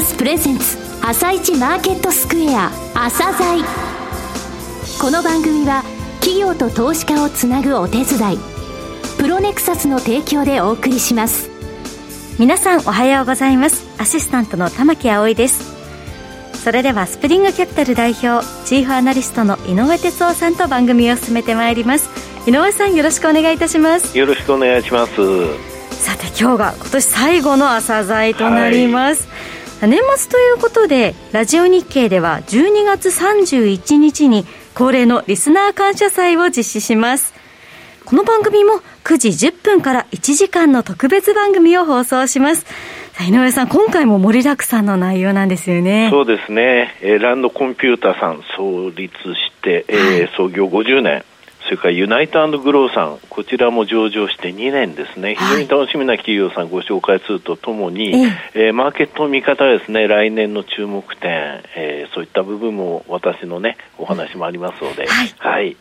サスプレゼンツ朝一マーケットスクエア朝鮮。この番組は企業と投資家をつなぐお手伝いプロネクサスの提供でお送りします。皆さんおはようございます。アシスタントの玉木葵です。それではスプリングキャピタル代表チーフアナリストの井上哲夫さんと番組を進めてまいります。井上さんよろしくお願いいたします。よろしくお願いします。さて今日が今年最後の朝鮮となります、はい、年末ということでラジオ日経では12月31日に恒例のリスナー感謝祭を実施しますこの番組も9時10分から1時間の特別番組を放送します井上さん、今回も盛りだくさんの内容なんですよね。そうですね。えー、ランドコンピュータさん創立して、えー、はい、創業50年。それからユナイトグローさん、こちらも上場して2年ですね、非常に楽しみな企業さんご紹介するとともに、はい、えー、マーケットの見方ですね、来年の注目点、えー、そういった部分も私のね、お話もありますので、はい、はい。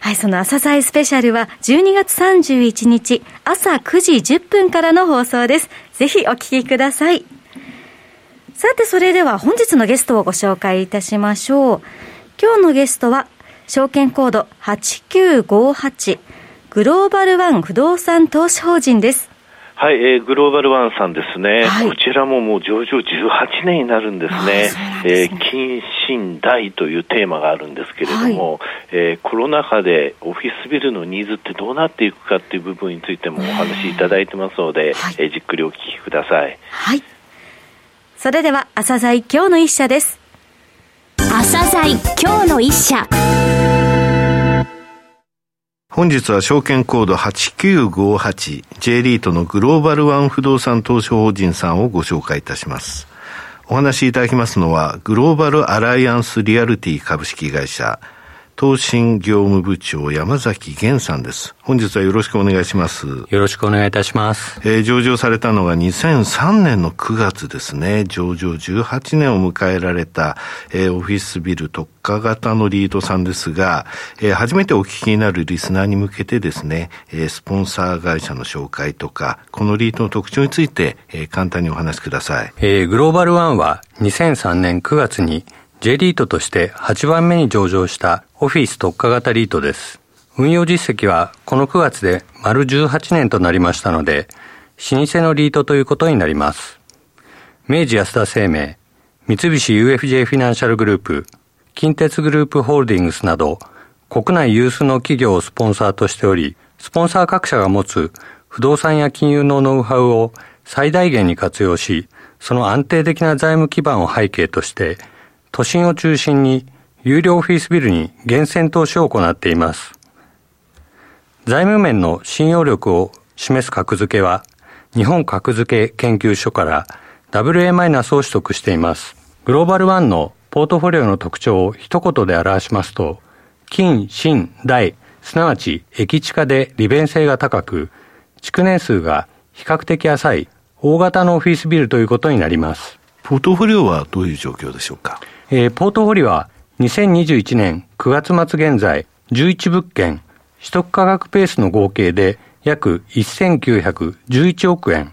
はい、その朝鮮スペシャルは12月31日朝9時10分からの放送です。ぜひお聞きください。さて、それでは本日のゲストをご紹介いたしましょう。今日のゲストは証券コード8958グローバルワン不動産投資法人です。はい、えー、グローバルワンさんですね、はい、こちらももう上場18年になるんですね、えー、近新大というテーマがあるんですけれども、はい、えー、コロナ禍でオフィスビルのニーズってどうなっていくかっていう部分についてもお話しいただいてますので、はい、えー、じっくりお聞きください。はい。それでは、朝鮮今日の一社です。朝鮮今日の一社。本日は証券コード 8958J リートのグローバルワン不動産投資法人さんをご紹介いたします。お話しいただきますのは、グローバルアライアンスリアルティ株式会社、投信業務部長山崎源さんです。本日はよろしくお願いします。よろしくお願いいたします。えー、上場されたのが2003年の9月ですね。上場18年を迎えられた、えー、オフィスビル特化型のリードさんですが、えー、初めてお聞きになるリスナーに向けてですね、えー、スポンサー会社の紹介とか、このリードの特徴について、えー、簡単にお話しください。えー、グローバルワンは2003年9月に J リートとして8番目に上場したオフィス特化型リートです。運用実績はこの9月で丸18年となりましたので、老舗のリートということになります。明治安田生命、三菱 UFJ フィナンシャルグループ、近鉄グループホールディングスなど、国内有数の企業をスポンサーとしており、スポンサー各社が持つ不動産や金融のノウハウを最大限に活用し、その安定的な財務基盤を背景として、都心を中心に有料オフィスビルに厳選投資を行っています。財務面の信用力を示す格付けは、日本格付け研究所から WA- を取得しています。グローバルワンのポートフォリオの特徴を一言で表しますと、金、新、大、すなわち駅地下で利便性が高く、築年数が比較的浅い大型のオフィスビルということになります。ポートフォリオはどういう状況でしょうか？えー、ポートフォリオは2021年9月末現在11物件、取得価格ペースの合計で約1911億円、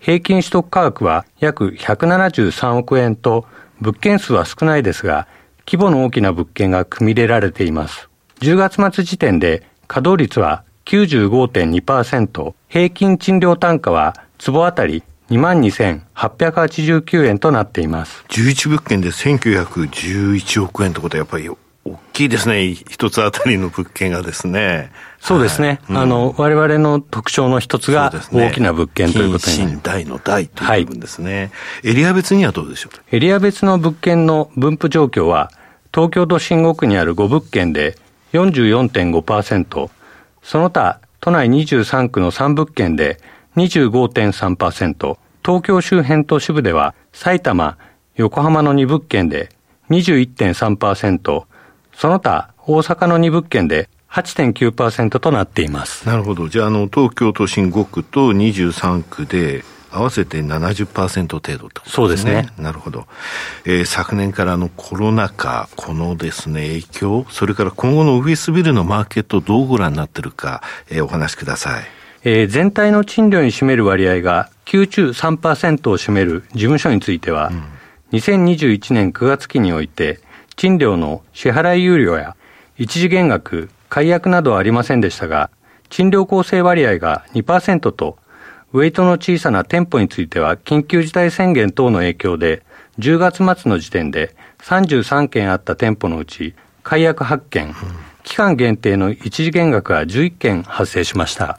平均取得価格は約173億円と物件数は少ないですが、規模の大きな物件が組み入れられています。10月末時点で稼働率は95.2%、平均賃料単価は坪あたり22,889円となっています。11物件で1911億円ってことはやっぱり大きいですね。一つあたりの物件がですね。そうですね。はい、あの、我々の特徴の一つが大きな物件ということになります。大の大という部分ですね、はい、エリア別にはどうでしょう？エリア別の物件の分布状況は、東京都新国にある5物件で44.5%、その他都内23区の3物件で25.3%、東京周辺都市部では埼玉、横浜の2物件で21.3%、その他大阪の2物件で8.9%となっています。なるほど。じゃあ、あの、東京都心5区と23区で、合わせて70%程度ってことですね。そうですね。なるほど。えー、昨年からのコロナ禍、このですね、影響、それから今後のオフィスビルのマーケットどうご覧になってるか、えー、お話しください。えー、全体の賃料に占める割合が9中3%を占める事務所については、うん、2021年9月期において、賃料の支払い猶予や一時減額、解約などはありませんでしたが、賃料構成割合が2%と、ウェイトの小さな店舗については緊急事態宣言等の影響で、10月末の時点で33件あった店舗のうち、解約8件、期間限定の一時減額が11件発生しました。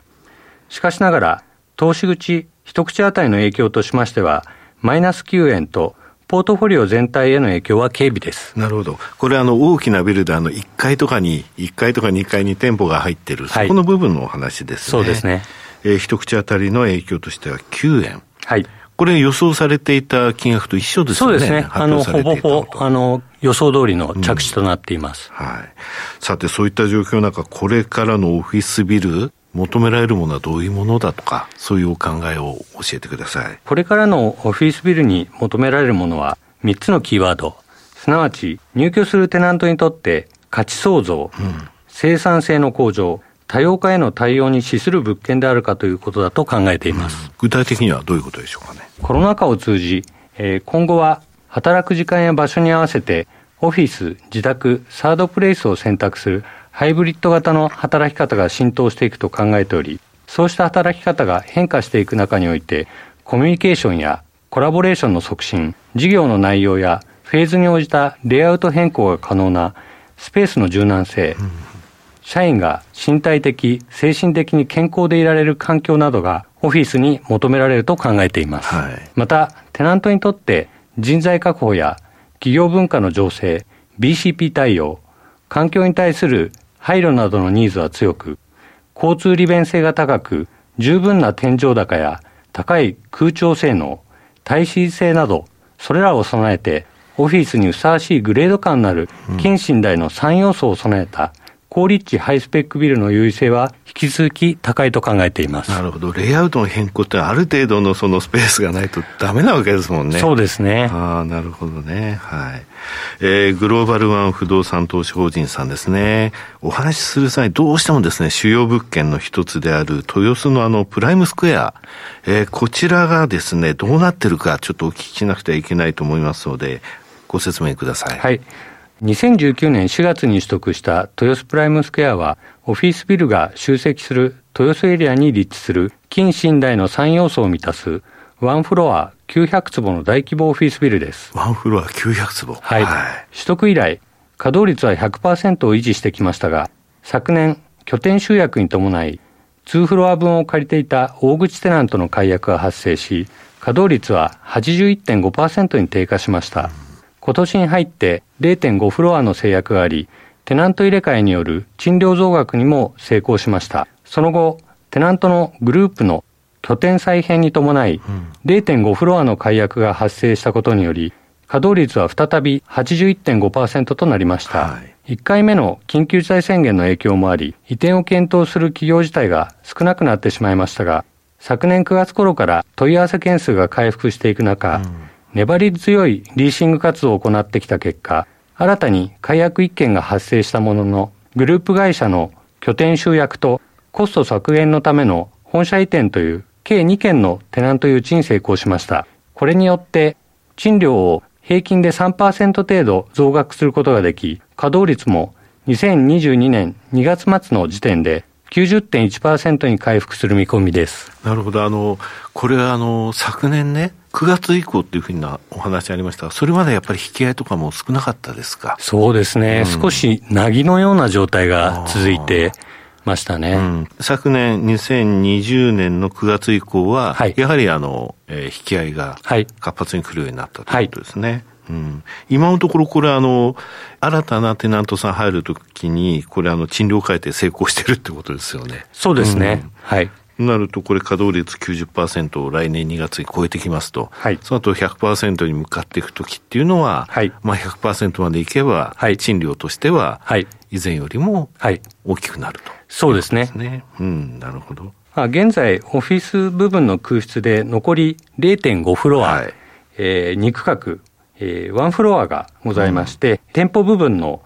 しかしながら、投資口一口当たりの影響としましては、マイナス9円と、ポートフォリオ全体への影響は軽微です。なるほど。これあの大きなビルであの1階とかに、1階とか2階に店舗が入ってる、はい、そこの部分のお話ですね。そうですね。えー、一口当たりの影響としては9円。はい。これ予想されていた金額と一緒ですよね。そうですね。あの、ほぼほぼ、あの、予想通りの着地となっています、うん、はい。さて、そういった状況の中、これからのオフィスビル、求められるものはどういうものだとか、そういうお考えを教えてください。これからのオフィスビルに求められるものは、3つのキーワード、すなわち入居するテナントにとって価値創造、うん、生産性の向上、多様化への対応に資する物件であるかということだと考えています。うん、具体的にはどういうことでしょうかね。コロナ禍を通じ、えー、今後は働く時間や場所に合わせてオフィス、自宅、サードプレイスを選択するハイブリッド型の働き方が浸透していくと考えており、そうした働き方が変化していく中において、コミュニケーションやコラボレーションの促進、事業の内容やフェーズに応じたレイアウト変更が可能なスペースの柔軟性、社員が身体的、精神的に健康でいられる環境などがオフィスに求められると考えています。はい、また、テナントにとって人材確保や企業文化の情勢、BCP 対応、環境に対する配慮などのニーズは強く、交通利便性が高く、十分な天井高や高い空調性能、耐震性など、それらを備えて、オフィスにふさわしいグレード感のある近寝台の3要素を備えた高立地ハイスペックビルの優位性は引き続き高いと考えています。なるほど。レイアウトの変更ってある程度のそのスペースがないとダメなわけですもんね。そうですね。ああ、なるほどね。はい。えー、グローバルワン不動産投資法人さんですね。お話しする際、どうしてもですね、主要物件の一つである豊洲のあのプライムスクエア、えー、こちらがですね、どうなってるかちょっとお聞きしなくてはいけないと思いますので、ご説明ください。はい。2019年4月に取得した豊洲プライムスクエアは、オフィスビルが集積する豊洲エリアに立地する近寝台の3要素を満たすワンフロア900坪の大規模オフィスビルです。ワンフロア900坪はい。はい、取得以来、稼働率は100%を維持してきましたが、昨年、拠点集約に伴い、2フロア分を借りていた大口テナントの解約が発生し、稼働率は81.5%に低下しました。うん今年に入って0.5フロアの制約があり、テナント入れ替えによる賃料増額にも成功しました。その後、テナントのグループの拠点再編に伴い、0.5フロアの解約が発生したことにより、稼働率は再び81.5%となりました。はい、1回目の緊急事態宣言の影響もあり、移転を検討する企業自体が少なくなってしまいましたが、昨年9月頃から問い合わせ件数が回復していく中、うん粘り強いリーシング活動を行ってきた結果、新たに解約1件が発生したものの、グループ会社の拠点集約とコスト削減のための本社移転という計2件のテナント誘致に成功しました。これによって賃料を平均で3%程度増額することができ、稼働率も2022年2月末の時点で90.1%に回復する見込みです。なるほど。あの、これはあの、昨年ね、9月以降っていうふうなお話ありましたが、それまでやっぱり引き合いとかも少なかったですか？そうですね、うん、少しなぎのような状態が続いてましたね、うん、昨年、2020年の9月以降は、はい、やはりあの、えー、引き合いが活発に来るようになったということですね。はいうん、今のところ、これあの、新たなテナントさん入るときに、これあの、賃料改定成功してるってことですよね。そうですね。うん、はい。なると、これ稼働率90%を来年2月に超えてきますと、はい、その後100%に向かっていくときっていうのは、はい、まあ100%までいけば、はい、賃料としては、以前よりも大きくなると、そうですね。うん、なるほど。現在、オフィス部分の空室で残り0.5フロア、はい。えー、2区画、えー、1フロアがございまして、うん、店舗部分の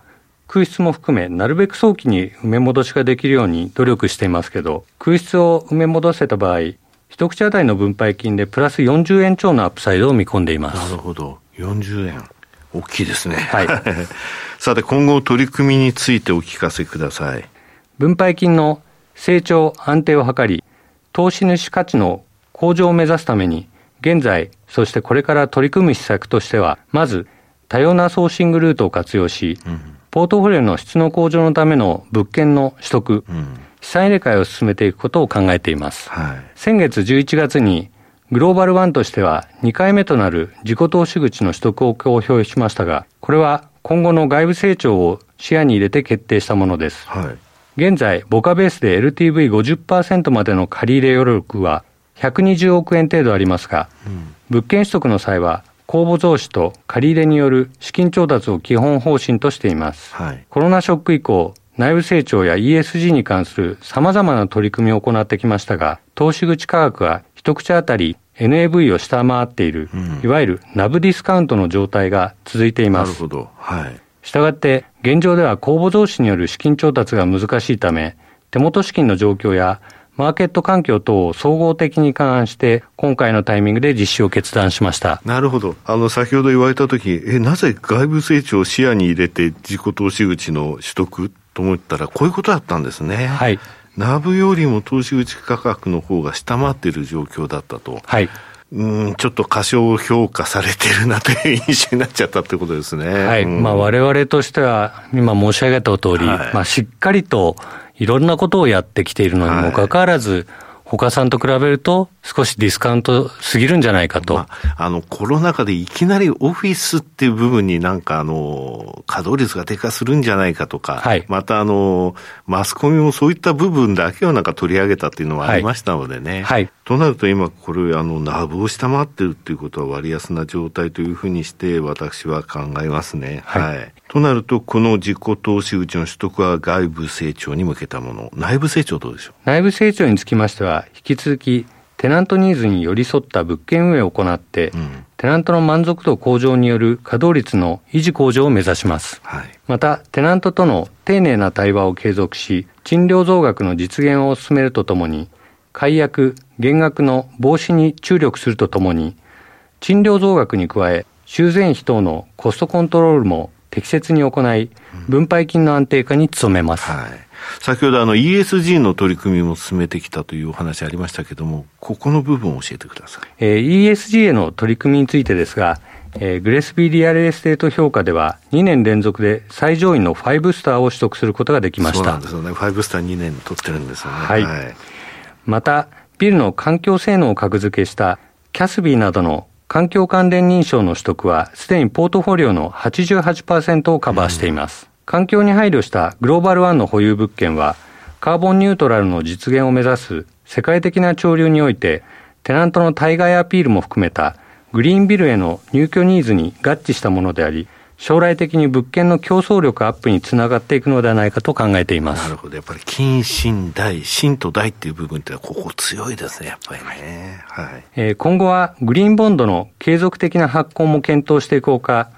空室も含め、なるべく早期に埋め戻しができるように努力していますけど、空室を埋め戻せた場合、一口当たりの分配金でプラス40円超のアップサイドを見込んでいます。なるほど。40円。大きいですね。はい さて、今後取り組みについてお聞かせください。分配金の成長安定を図り、投資主価値の向上を目指すために、現在、そしてこれから取り組む施策としては、まず、多様なソーシングルートを活用し、ポートフォリオの質の向上のための物件の取得、資産入れ替えを進めていくことを考えています。はい。先月11月に、グローバルワンとしては2回目となる自己投資口の取得を公表しましたが、これは今後の外部成長を視野に入れて決定したものです。はい。現在、ボカベースで LTV50% までの借り入れ余力は120億円程度ありますが、物件取得の際は公募増資と借り入れによる資金調達を基本方針としています。はい。コロナショック以降、内部成長や ESG に関する様々な取り組みを行ってきましたが、投資口価格は一口当たり NAV を下回っている、いわゆるナブディスカウントの状態が続いています。なるほど。はい。したがって、現状では公募増資による資金調達が難しいため、手元資金の状況やマーケット環境等を総合的に勘案して、今回のタイミングで実施を決断しました。なるほど。あの、先ほど言われたとき、え、なぜ外部成長を視野に入れて自己投資口の取得と思ったら、こういうことだったんですね。はい。ナブよりも投資口価格の方が下回っている状況だったと。はい。うん、ちょっと過小評価されてるなという印象になっちゃったってことですね。はい。うんまあ我々としては、今申し上げた通り、はいまあしっかりといろんなことをやってきているのにもかかわらず、他さんと比べると少しディスカウントすぎるんじゃないかと。まあ、あの、コロナ禍でいきなりオフィスっていう部分になんかあの、稼働率が低下するんじゃないかとか、はいまたあの、マスコミもそういった部分だけをなんか取り上げたっていうのはありましたのでね。はいとなると今これ、あの、ナブを下回ってるっていうことは割安な状態というふうにして私は考えますね。はいとなると、この自己投資口の取得は外部成長に向けたもの。内部成長どうでしょう？内部成長につきましては、引き続き、テナントニーズに寄り添った物件運営を行って、んテナントの満足度向上による稼働率の維持向上を目指します。はい。また、テナントとの丁寧な対話を継続し、賃料増額の実現を進めるとともに、解約、減額の防止に注力するとともに、賃料増額に加え、修繕費等のコストコントロールも適切に行い、分配金の安定化に努めます。はい。先ほどあの ESG の取り組みも進めてきたというお話ありましたけども、ここの部分を教えてください。えー ESG への取り組みについてですが、えー GRESB Real Estate 評価では2年連続で最上位の5スターを取得することができましたそうなんで。すよね。5スター2年取ってるんですよね。はいまた、ビルの環境性能を格付けしたキャスビーなどの環境関連認証の取得は、すでにポートフォリオの88%をカバーしています。環境に配慮したグローバルワンの保有物件は、カーボンニュートラルの実現を目指す世界的な潮流において、テナントの対外アピールも含めたグリーンビルへの入居ニーズに合致したものであり、将来的に物件の競争力アップにつながっていくのではないかと考えていますなる。ほど。やっぱり金、新、大、新と大っていう部分ってここ強いですね、やっぱりね。はい。えー今後はグリーンボンドの継続的な発行も検討していこうか、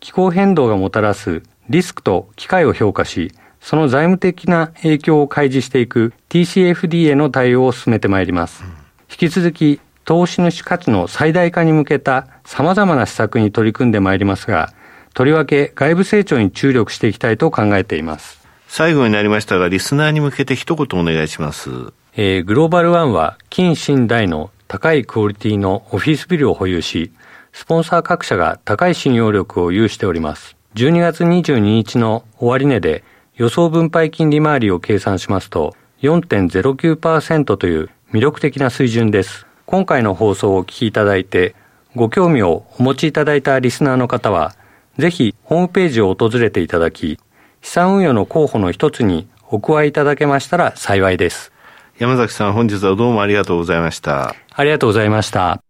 気候変動がもたらすリスクと機会を評価し、その財務的な影響を開示していく TCFD への対応を進めてまいります。引き続き、投資主価値の最大化に向けた様々な施策に取り組んでまいりますが、とりわけ外部成長に注力していきたいと考えています。最後になりましたが、リスナーに向けて一言お願いします。えーグローバルワンは近新大の高いクオリティのオフィスビルを保有し、スポンサー各社が高い信用力を有しております。12月22日の終値で予想分配金利回りを計算しますと4.09%という魅力的な水準です。今回の放送をお聞きいただいてご興味をお持ちいただいたリスナーの方はぜひホームページを訪れていただき資産運用の候補の一つにお加えいただけましたら幸いです。山崎さん、本日はどうもありがとうございました。ありがとうございました。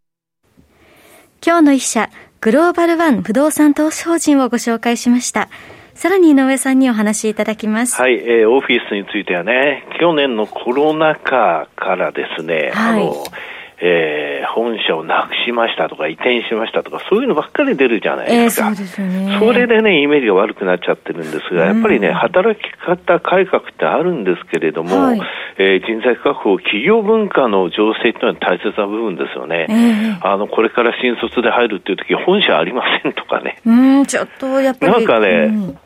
今日の一社、グローバルワン不動産投資法人をご紹介しました。さらに井上さんにお話しいただきます。はい、えーオフィスについてはね、去年のコロナ禍からですね、はいあの、えー、本社をなくしましたとか移転しましたとかそういうのばっかり出るじゃないですか、えー、そうですね、それでねイメージが悪くなっちゃってるんですが、やっぱりね働き方改革ってあるんですけれども、はい、えー、人材確保企業文化の情勢っていうのは大切な部分ですよね、えー、あのこれから新卒で入るっていう時本社ありませんとかね。うんちょっとやっぱり。なんかね、うん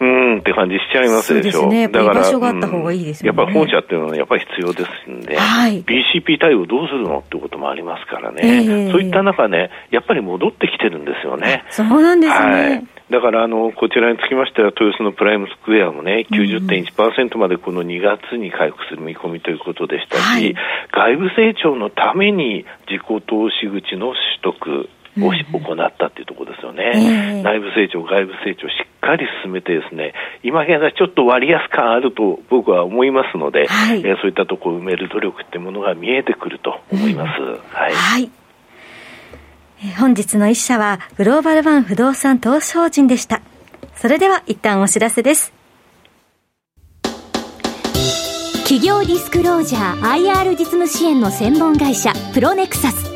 うんって感じしちゃいますでしょ。ね、だから、場所があった方がいいですよね、やっぱ本社っていうのはやっぱり必要ですんで、はい、BCP 対応どうするのってこともありますからね、えー、そういった中ね、やっぱり戻ってきてるんですよね。そうなんですね。はい。だからあのこちらにつきましては、豊洲のプライムスクエアもね、90.1%までこの2月に回復する見込みということでしたし、はい、外部成長のために自己投資口の取得、を行ったっていうところですよね、えー、内部成長、外部成長しっかり進めてですね、今現在ちょっと割安感あると僕は思いますので、はい、えー、そういったところを埋める努力ってものが見えてくると思います。うん、はい、はい本日の一社はグローバルワン不動産投資法人でした。それでは一旦お知らせです。企業ディスクロージャー IR 実務支援の専門会社プロネクサス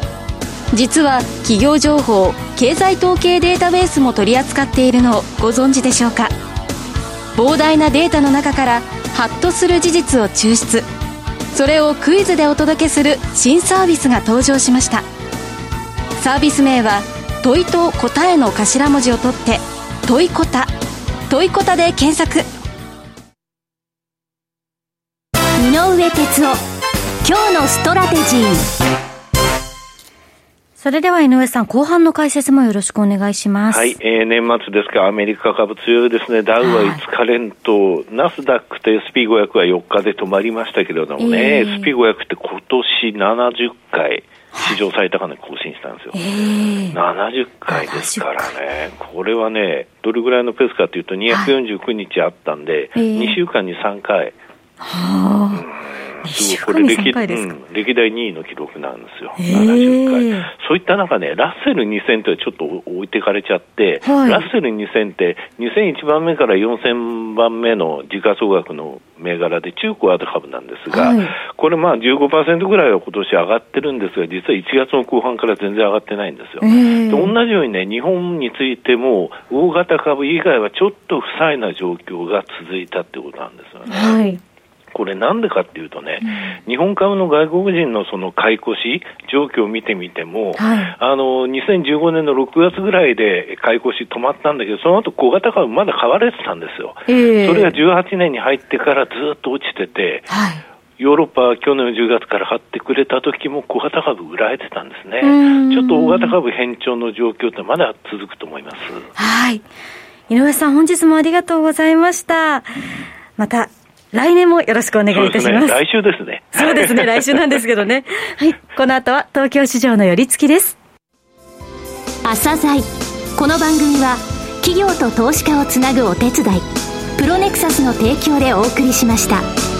実は企業情報経済統計データベースも取り扱っているのをご存知でしょうか？膨大なデータの中からハッとする事実を抽出。それをクイズでお届けする新サービスが登場しました。サービス名は問いと答えの頭文字を取って問いこた。問いこたで検索。井上哲夫今日のストラテジー。それでは井上さん、後半の解説もよろしくお願いします。はい、えー、年末ですが、アメリカ株強いですね。ダウは5日連投、ナスダックと SP500 は4日で止まりましたけれどもね、えー、SP500 って今年70回、史上最高値更新したんですよ、えー、70回ですからね、これはね、どれぐらいのペースかというと、249日あったんで、はい、2週間に3回。はあ、うんすごいこれ歴,、うん、歴代2位の記録なんですよ、70回。そういった中ね、ラッセル2000ってちょっと置いてかれちゃって、はい、ラッセル2000って2001番目から4000番目の時価総額の銘柄で中古ア株なんですが、はい、これまあ15%ぐらいは今年上がってるんですが、実は1月の後半から全然上がってないんですよ。で同じようにね、日本についても大型株以外はちょっと不細な状況が続いたってことなんですよね。はいこれなんでかっていうとね、うん、日本株の外国人のその買い越し状況を見てみても、はい、あの、2015年の6月ぐらいで買い越し止まったんだけど、その後小型株まだ買われてたんですよ。えー、それが18年に入ってからずっと落ちてて、はいヨーロッパは去年の10月から買ってくれた時も小型株売られてたんですね。ちょっと大型株変調の状況ってまだ続くと思います。はい。井上さん本日もありがとうございました。また来年もよろしくお願いいたします。すね、来週ですね。そうですね、来週なんですけどね。はい。この後は東京市場の寄り付きです。朝鮮この番組は企業と投資家をつなぐお手伝い、プロネクサスの提供でお送りしました。